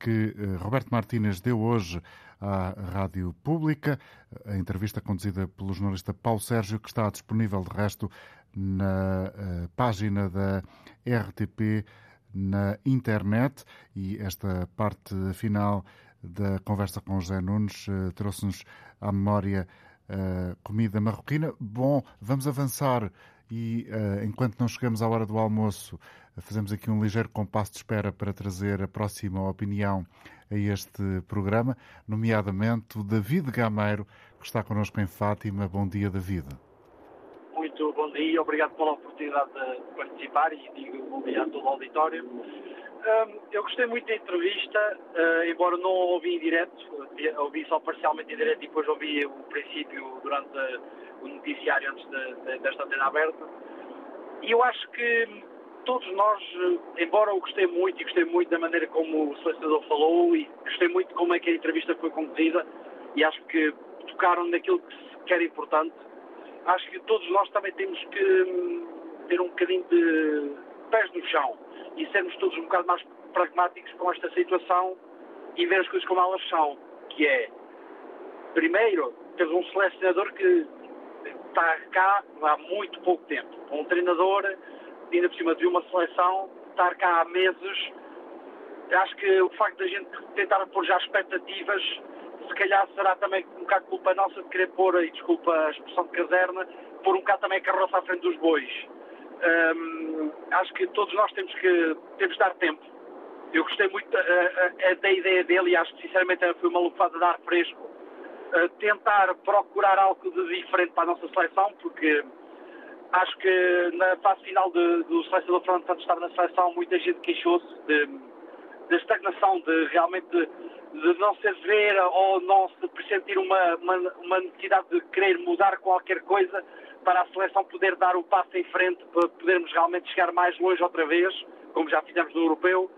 que Roberto Martínez deu hoje à Rádio Pública. A entrevista conduzida pelo jornalista Paulo Sérgio, que está disponível, de resto, na uh, página da RTP na internet. E esta parte final da conversa com José Nunes uh, trouxe-nos à memória uh, comida marroquina. Bom, vamos avançar e enquanto não chegamos à hora do almoço, fazemos aqui um ligeiro compasso de espera para trazer a próxima opinião a este programa, nomeadamente o David Gameiro, que está connosco em Fátima. Bom dia, David. Muito bom dia, obrigado pela oportunidade de participar e digo bom dia a todo o auditório. eu gostei muito da entrevista, uh, embora não ouvi em direto, ouvi só parcialmente em direto e depois ouvi o princípio durante o noticiário antes de, de, desta antena aberta. E eu acho que todos nós, eh, embora eu gostei muito e gostei muito da maneira como o selecionador falou e gostei muito de como é que a entrevista foi conduzida e acho que tocaram naquilo que era importante, acho que todos nós também temos que hum, ter um bocadinho de pés no chão e sermos todos um bocado mais pragmáticos com esta situação e ver as coisas como elas são, que é, primeiro, temos um selecionador que está cá há muito pouco tempo, um treinador ainda por cima de uma seleção, estar cá há meses, acho que o facto da gente tentar pôr já expectativas, se calhar será também um bocado culpa nossa de querer pôr, e desculpa a expressão de caserna, pôr um bocado também a carroça à frente dos bois. Hum, acho que todos nós temos que, temos dar tempo. Eu gostei muito da, da ideia dele e acho que sinceramente foi uma lufada de ar fresco. Tentar procurar algo de diferente para a nossa seleção, porque Acho que na fase final de, do selecionador Fernando Santos estar na seleção, muita gente queixou-se de, estagnação, de realmente de, de, não se ver ou não se pressentir uma, uma, uma, necessidade de querer mudar qualquer coisa para a seleção poder dar o passo em frente, para podermos realmente chegar mais longe outra vez, como já fizemos no Europeu.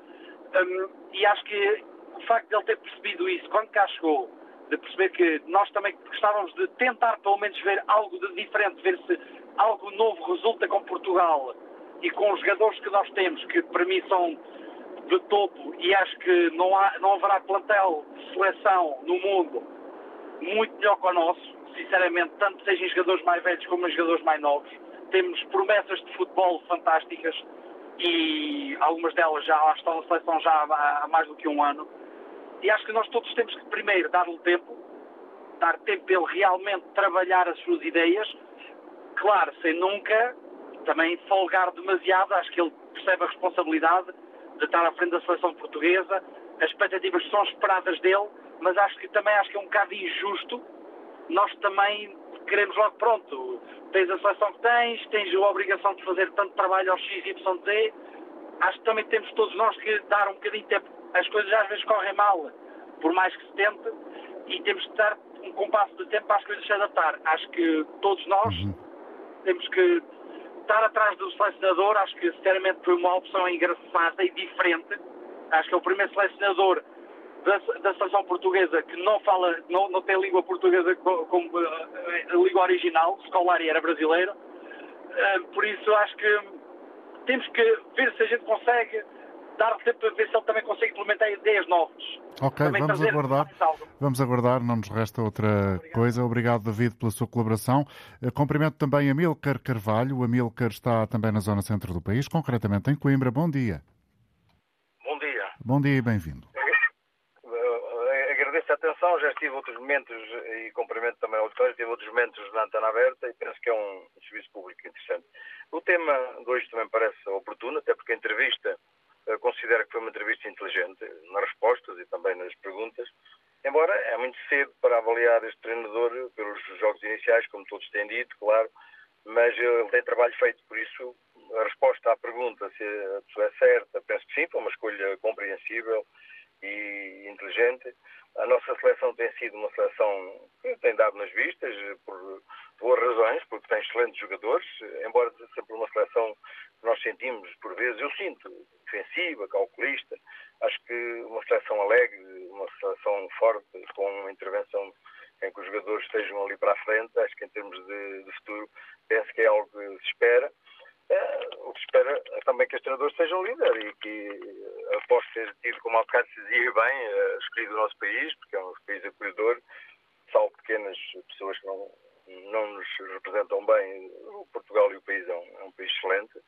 Um, e acho que o facto de ele ter percebido isso, quando cá chegou, de perceber que nós também gostávamos de tentar pelo menos ver algo de diferente, ver se algo novo resulta com Portugal e com os jogadores que nós temos, que para mim são de topo, e acho que não, há, não haverá plantel de seleção no mundo muito melhor que o nosso, sinceramente, tanto sejam jogadores mais velhos como jogadores mais novos. Temos promessas de futebol fantásticas e algumas delas já estão na seleção já há, mais do que um ano. E acho que nós todos temos que primeiro dar-lhe tempo, dar tempo para ele realmente trabalhar as suas ideias, claro, sem nunca também folgar demasiado, acho que ele percebe a responsabilidade de estar à frente da seleção portuguesa, as expectativas são esperadas dele, mas acho que também acho que é um bocado injusto nós também queremos logo pronto, tens a seleção que tens, tens a obrigação de fazer tanto trabalho ao X, Y, Z, acho que também temos todos nós que dar um bocadinho de tempo, as coisas às vezes correm mal, por mais que se tente, e temos que dar um compasso de tempo para as coisas se adaptar. Acho que todos nós uhum. Temos que estar atrás do selecionador, acho que sinceramente foi uma opção engraçada e diferente. Acho que é o primeiro selecionador da, da seleção portuguesa que não fala, não, não tem língua portuguesa como, como a língua original, escolar e era brasileiro. Uh, por isso acho que temos que ver se a gente consegue dar tempo para ver se ele também consegue implementar ideias novas. Ok, também vamos aguardar. Vamos aguardar, não nos resta outra Obrigado. coisa. Obrigado, David, pela sua colaboração. Eh, cumprimento também a Milcar Carvalho. O Amilcar está também na zona centro do país, concretamente em Coimbra. Bom dia. Bom dia. Bom dia e bem-vindo. (laughs) Eh, agradeço a atenção, já estive outros momentos e cumprimento também ao auditório, tive outros momentos na antena aberta e penso que é um serviço público interessante. O tema de hoje também parece oportuno, até porque a entrevista eh, considero que foi uma entrevista inteligente nas respostas e também nas perguntas, embora é muito cedo para avaliar este treinador pelos jogos iniciais, como todos têm dito, claro, mas ele tem trabalho feito, por isso a resposta à pergunta se a pessoa é certa, penso que sim, foi uma escolha compreensível e inteligente. A nossa seleção tem sido uma seleção que tem dado nas vistas, por boas razões, porque tem excelentes jogadores, embora sempre uma seleção nós sentimos, por vezes, eu sinto, defensiva, calculista. Acho que uma seleção alegre, uma seleção forte, com uma intervenção em que os jogadores estejam ali para a frente, acho que em termos de, de futuro, penso que é algo que se espera. É, o que se espera é também que os treinadores sejam líderes e que, após ter tido, como se dizia bem, uh, escolhido o nosso país, porque é um país acolhedor, salvo pequenas pessoas que não, não nos representam bem, o Portugal e o país é um, é um país excelente.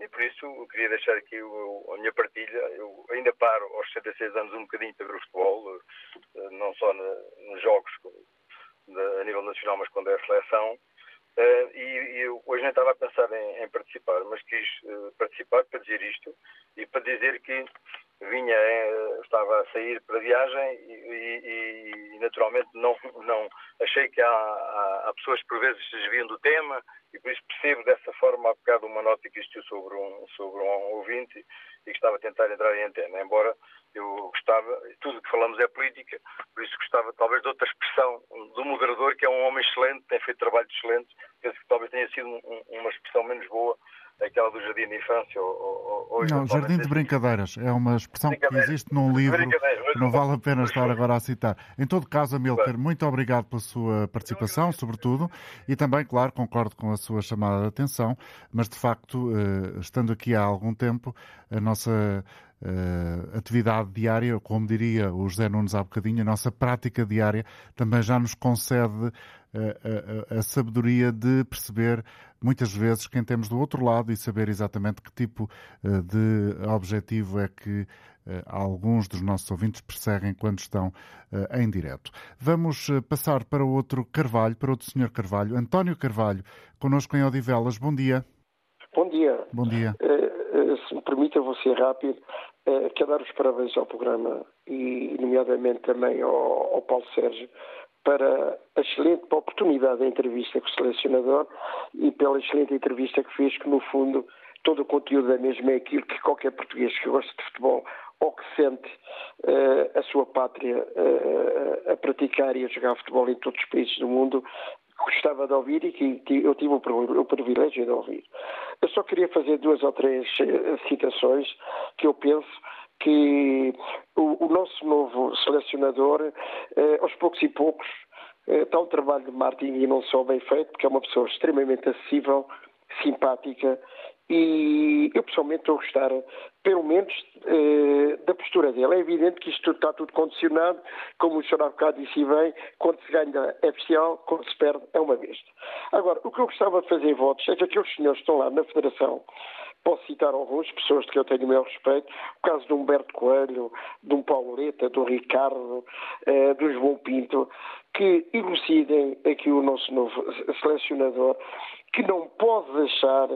E por isso eu queria deixar aqui o, a minha partilha. Eu ainda paro aos 66 anos um bocadinho ver o futebol, uh, não só na, nos jogos a nível nacional, mas quando é a seleção. Uh, e, e hoje nem estava a pensar em, em participar, mas quis participar para dizer isto e para dizer que vinha, estava a sair para viagem e, e, e, naturalmente não, não achei que há, há, há, pessoas que por vezes se desviam do tema e por isso percebo dessa forma há bocado uma nota que existiu sobre um, sobre um ouvinte e que estava a tentar entrar em antena, embora eu gostava, tudo que falamos é política, por isso gostava talvez de outra expressão do moderador, que é um homem excelente, tem feito trabalho excelente, penso que talvez tenha sido um, uma expressão menos boa aquela do jardim de infância. Ou, ou, não, jardim de brincadeiras. É uma expressão que existe num livro que não vale a pena estar agora a citar. Em todo caso, Amilcar, muito obrigado pela sua participação, sobretudo, e também, claro, concordo com a sua chamada de atenção, mas de facto, eh, estando aqui há algum tempo, a nossa uh, atividade diária, como diria o José Nunes há bocadinho, a nossa prática diária também já nos concede uh, a, a, sabedoria de perceber muitas vezes quem temos do outro lado e saber exatamente que tipo uh, de objetivo é que alguns dos nossos ouvintes perseguem quando estão uh, em direto. Vamos uh, passar para outro Carvalho, para outro senhor Carvalho, António Carvalho, connosco em Odivelas. Bom dia. Bom dia. Bom dia. Se me permita, vou ser rápido. Uh, quero dar os parabéns ao programa e, nomeadamente, também ao, ao Paulo Sérgio para a excelente oportunidade da entrevista com o selecionador e pela excelente entrevista que fez, que no fundo todo o conteúdo da mesma é aquilo que qualquer português que gosta de futebol ou que sente uh, a sua pátria uh, a praticar e a jogar futebol em todos os países do mundo gostava de ouvir e que eu tive o privilégio de ouvir. Eu só queria fazer duas ou três eh, citações que eu penso que o, o nosso novo selecionador, eh, aos poucos e poucos, eh, está um trabalho de marketing e não só bem feito, porque é uma pessoa extremamente acessível, simpática e eu pessoalmente estou a gostar, pelo menos, eh, da postura dele. É evidente que isto está tudo condicionado, como o senhor há bocado disse bem, quando se ganha é oficial, quando se perde é uma besta. Agora, o que eu gostava de fazer votos é que aqueles senhores que estão lá na Federação, posso citar alguns, pessoas de que eu tenho o meu respeito, o caso de Humberto Coelho, de um Pauleta, do Ricardo, eh, do João Pinto, que elucidem aqui o nosso novo selecionador que não pode deixar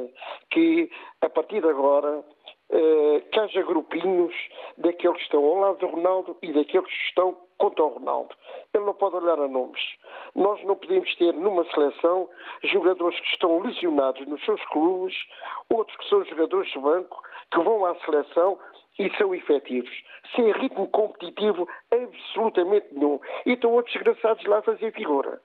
que, a partir de agora, eh, que haja grupinhos daqueles que estão ao lado do Ronaldo e daqueles que estão contra o Ronaldo. Ele não pode olhar a nomes. Nós não podemos ter numa seleção jogadores que estão lesionados nos seus clubes, outros que são jogadores de banco, que vão à seleção e são efetivos, sem ritmo competitivo absolutamente nenhum. E estão outros desgraçados lá a fazer figura.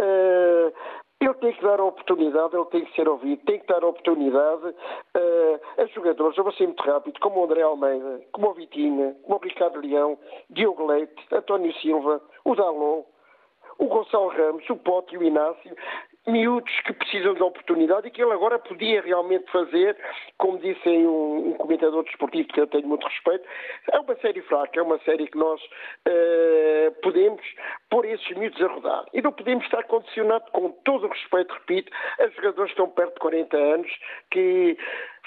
Uh, ele tem que dar a oportunidade, ele tem que ser ouvido, tem que dar a oportunidade uh, a jogadores, eu vou ser muito rápido, como o André Almeida, como o Vitinha, como o Ricardo Leão, Diogo Leite, António Silva, o Dalon, o Gonçalo Ramos, o Pote e o Inácio, miúdos que precisam de oportunidade e que ele agora podia realmente fazer, como disse um, um comentador desportivo que eu tenho muito respeito, é uma série fraca, é uma série que nós uh, podemos pôr esses miúdos a rodar. E não podemos estar condicionados, com todo o respeito, repito, a jogadores que estão perto de 40 anos, que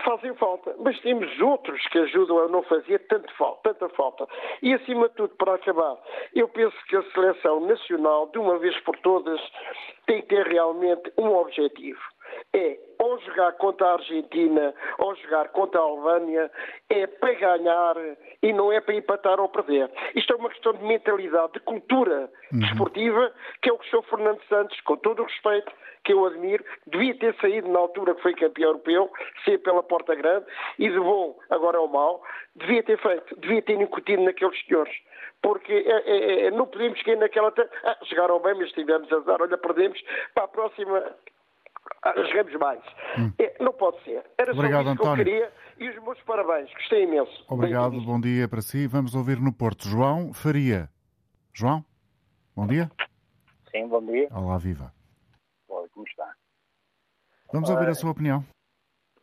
fazem falta, mas temos outros que ajudam a não fazer tanto falta, tanta falta. E acima de tudo, para acabar, eu penso que a seleção nacional, de uma vez por todas, tem que ter realmente um objetivo. É ou jogar contra a Argentina ou jogar contra a Albânia, é para ganhar e não é para empatar ou perder. Isto é uma questão de mentalidade, de cultura uhum. desportiva, que é o que o Sr. Fernando Santos, com todo o respeito, que eu admiro, devia ter saído na altura que foi campeão europeu, ser pela porta grande, e de bom, agora é o mau, devia ter feito, devia ter incutido naqueles senhores. Porque é, é, é, não podemos cair naquela. Ah, chegaram bem, mas tivemos azar, olha, perdemos. Para a próxima jogamos mais. Hum. É, não pode ser. Era Obrigado, só isso António. que eu queria e os meus parabéns. Gostei imenso. Obrigado, bom dia para si. Vamos ouvir no Porto. João Faria. João, bom dia. Sim, bom dia. Olá, viva. Oi, como está? Vamos ouvir a sua opinião.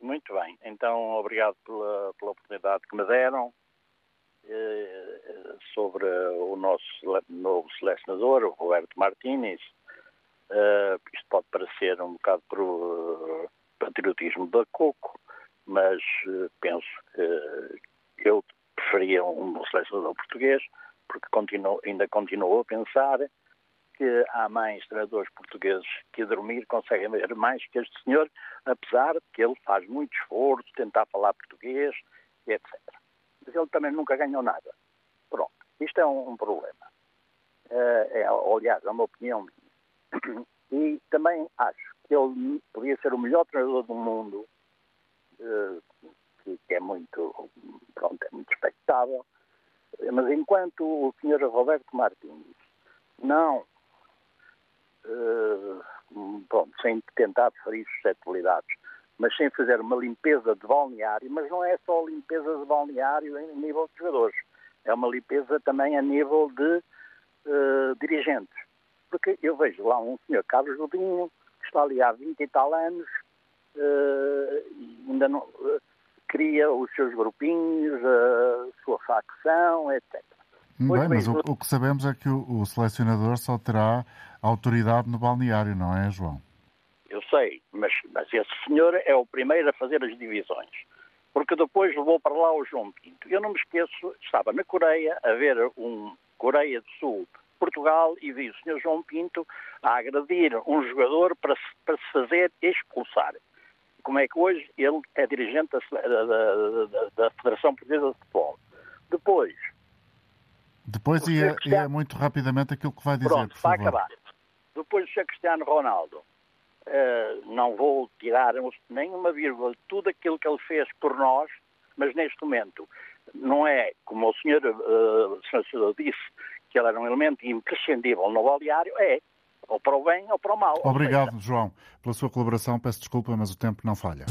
Muito bem. Então, obrigado pela, pela oportunidade que me deram eh, sobre o nosso novo selecionador, o Roberto Martínez. Uh, isto pode parecer um bocado por uh, patriotismo da Coco, mas uh, penso que eu preferia um selecionador português, porque continuo, ainda continuo a pensar que há mais treinadores portugueses que a dormir conseguem ver mais que este senhor, apesar de que ele faz muito esforço, tentar falar português, etc. Mas ele também nunca ganhou nada. Pronto, isto é um, um problema. é, aliás, é uma opinião minha. E também acho que ele podia ser o melhor treinador do mundo, eh, que é muito, pronto, é muito expectável, mas enquanto o Sr. Roberto Martins não, eh, pronto, sem tentar ferir suscetibilidades, mas sem fazer uma limpeza de balneário, mas não é só limpeza de balneário em nível de jogadores, é uma limpeza também a nível de uh, dirigentes porque eu vejo lá um senhor Carlos Godinho, que está ali há 20 e tal anos, uh, e ainda não uh, cria os seus grupinhos, a sua facção, etc. Bem, mas o, o, que sabemos é que o, o, selecionador só terá autoridade no balneário, não é, João? Eu sei, mas, mas esse senhor é o primeiro a fazer as divisões. Porque depois levou para lá o João Pinto. Eu não me esqueço, estava na Coreia a ver um Coreia do Sul Portugal e vi o Sr. João Pinto a agredir um jogador para se, para se fazer expulsar. Como é que hoje ele é dirigente da, da, da, da Federação Portuguesa de Futebol. Depois. Depois, e é, Cristiano... é, muito rapidamente aquilo que vai dizer. Pronto, por favor. vai acabar. Depois, o Sr. Cristiano Ronaldo. Uh, não vou tirar nenhuma vírgula de tudo aquilo que ele fez por nós, mas neste momento não é, como o senhor, uh, senhor disse, que ele era um elemento imprescindível no balneário, é ou para o bem ou para o mal. Obrigado. João, pela sua colaboração. Peço desculpa, mas o tempo não falha.